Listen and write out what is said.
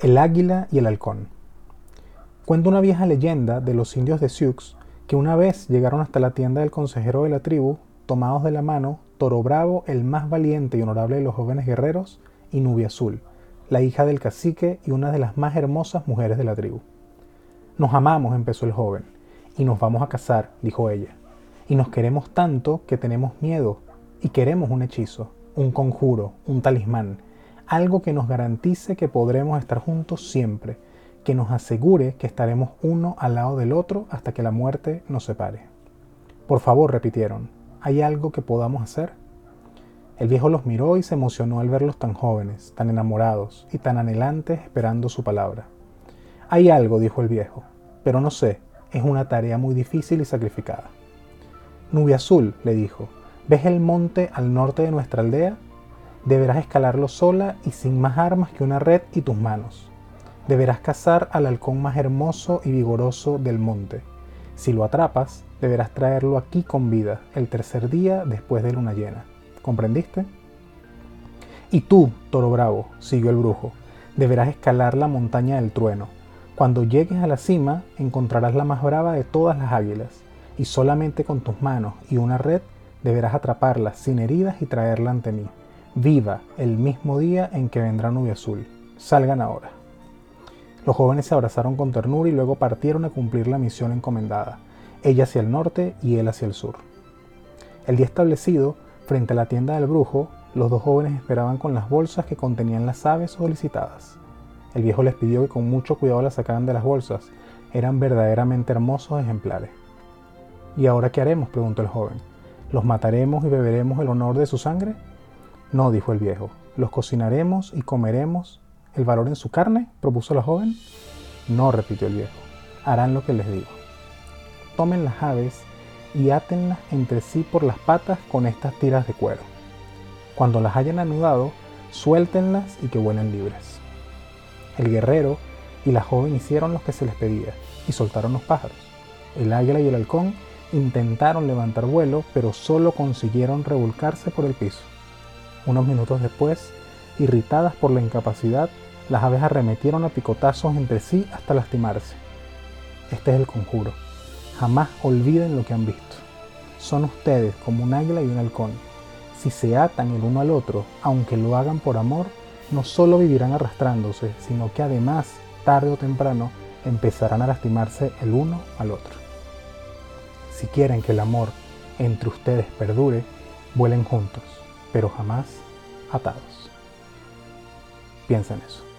El águila y el halcón. Cuenta una vieja leyenda de los indios de Sioux que una vez llegaron hasta la tienda del consejero de la tribu, tomados de la mano, Toro Bravo, el más valiente y honorable de los jóvenes guerreros, y Nubia Azul, la hija del cacique y una de las más hermosas mujeres de la tribu. Nos amamos, empezó el joven, y nos vamos a casar, dijo ella, y nos queremos tanto que tenemos miedo, y queremos un hechizo, un conjuro, un talismán, algo que nos garantice que podremos estar juntos siempre, que nos asegure que estaremos uno al lado del otro hasta que la muerte nos separe. Por favor, repitieron, ¿hay algo que podamos hacer? El viejo los miró y se emocionó al verlos tan jóvenes, tan enamorados y tan anhelantes esperando su palabra. Hay algo, dijo el viejo, pero no sé, es una tarea muy difícil y sacrificada. Nubia Azul, le dijo, ¿ves el monte al norte de nuestra aldea? Deberás escalarlo sola y sin más armas que una red y tus manos. Deberás cazar al halcón más hermoso y vigoroso del monte. Si lo atrapas, deberás traerlo aquí con vida el tercer día después de luna llena. ¿Comprendiste? Y tú, toro bravo, siguió el brujo, deberás escalar la montaña del trueno. Cuando llegues a la cima, encontrarás la más brava de todas las águilas, y solamente con tus manos y una red deberás atraparla sin heridas y traerla ante mí viva el mismo día en que vendrá Nubia Azul. Salgan ahora. Los jóvenes se abrazaron con ternura y luego partieron a cumplir la misión encomendada, ella hacia el norte y él hacia el sur. El día establecido, frente a la tienda del brujo, los dos jóvenes esperaban con las bolsas que contenían las aves solicitadas. El viejo les pidió que con mucho cuidado las sacaran de las bolsas, eran verdaderamente hermosos ejemplares. ¿Y ahora qué haremos? preguntó el joven. ¿Los mataremos y beberemos el honor de su sangre? No, dijo el viejo, los cocinaremos y comeremos. ¿El valor en su carne? propuso la joven. No, repitió el viejo, harán lo que les digo. Tomen las aves y átenlas entre sí por las patas con estas tiras de cuero. Cuando las hayan anudado, suéltenlas y que vuelen libres. El guerrero y la joven hicieron lo que se les pedía y soltaron los pájaros. El águila y el halcón intentaron levantar vuelo, pero solo consiguieron revolcarse por el piso. Unos minutos después, irritadas por la incapacidad, las aves arremetieron a picotazos entre sí hasta lastimarse. Este es el conjuro. Jamás olviden lo que han visto. Son ustedes como un águila y un halcón. Si se atan el uno al otro, aunque lo hagan por amor, no solo vivirán arrastrándose, sino que además, tarde o temprano, empezarán a lastimarse el uno al otro. Si quieren que el amor entre ustedes perdure, vuelen juntos pero jamás atados. Piensa en eso.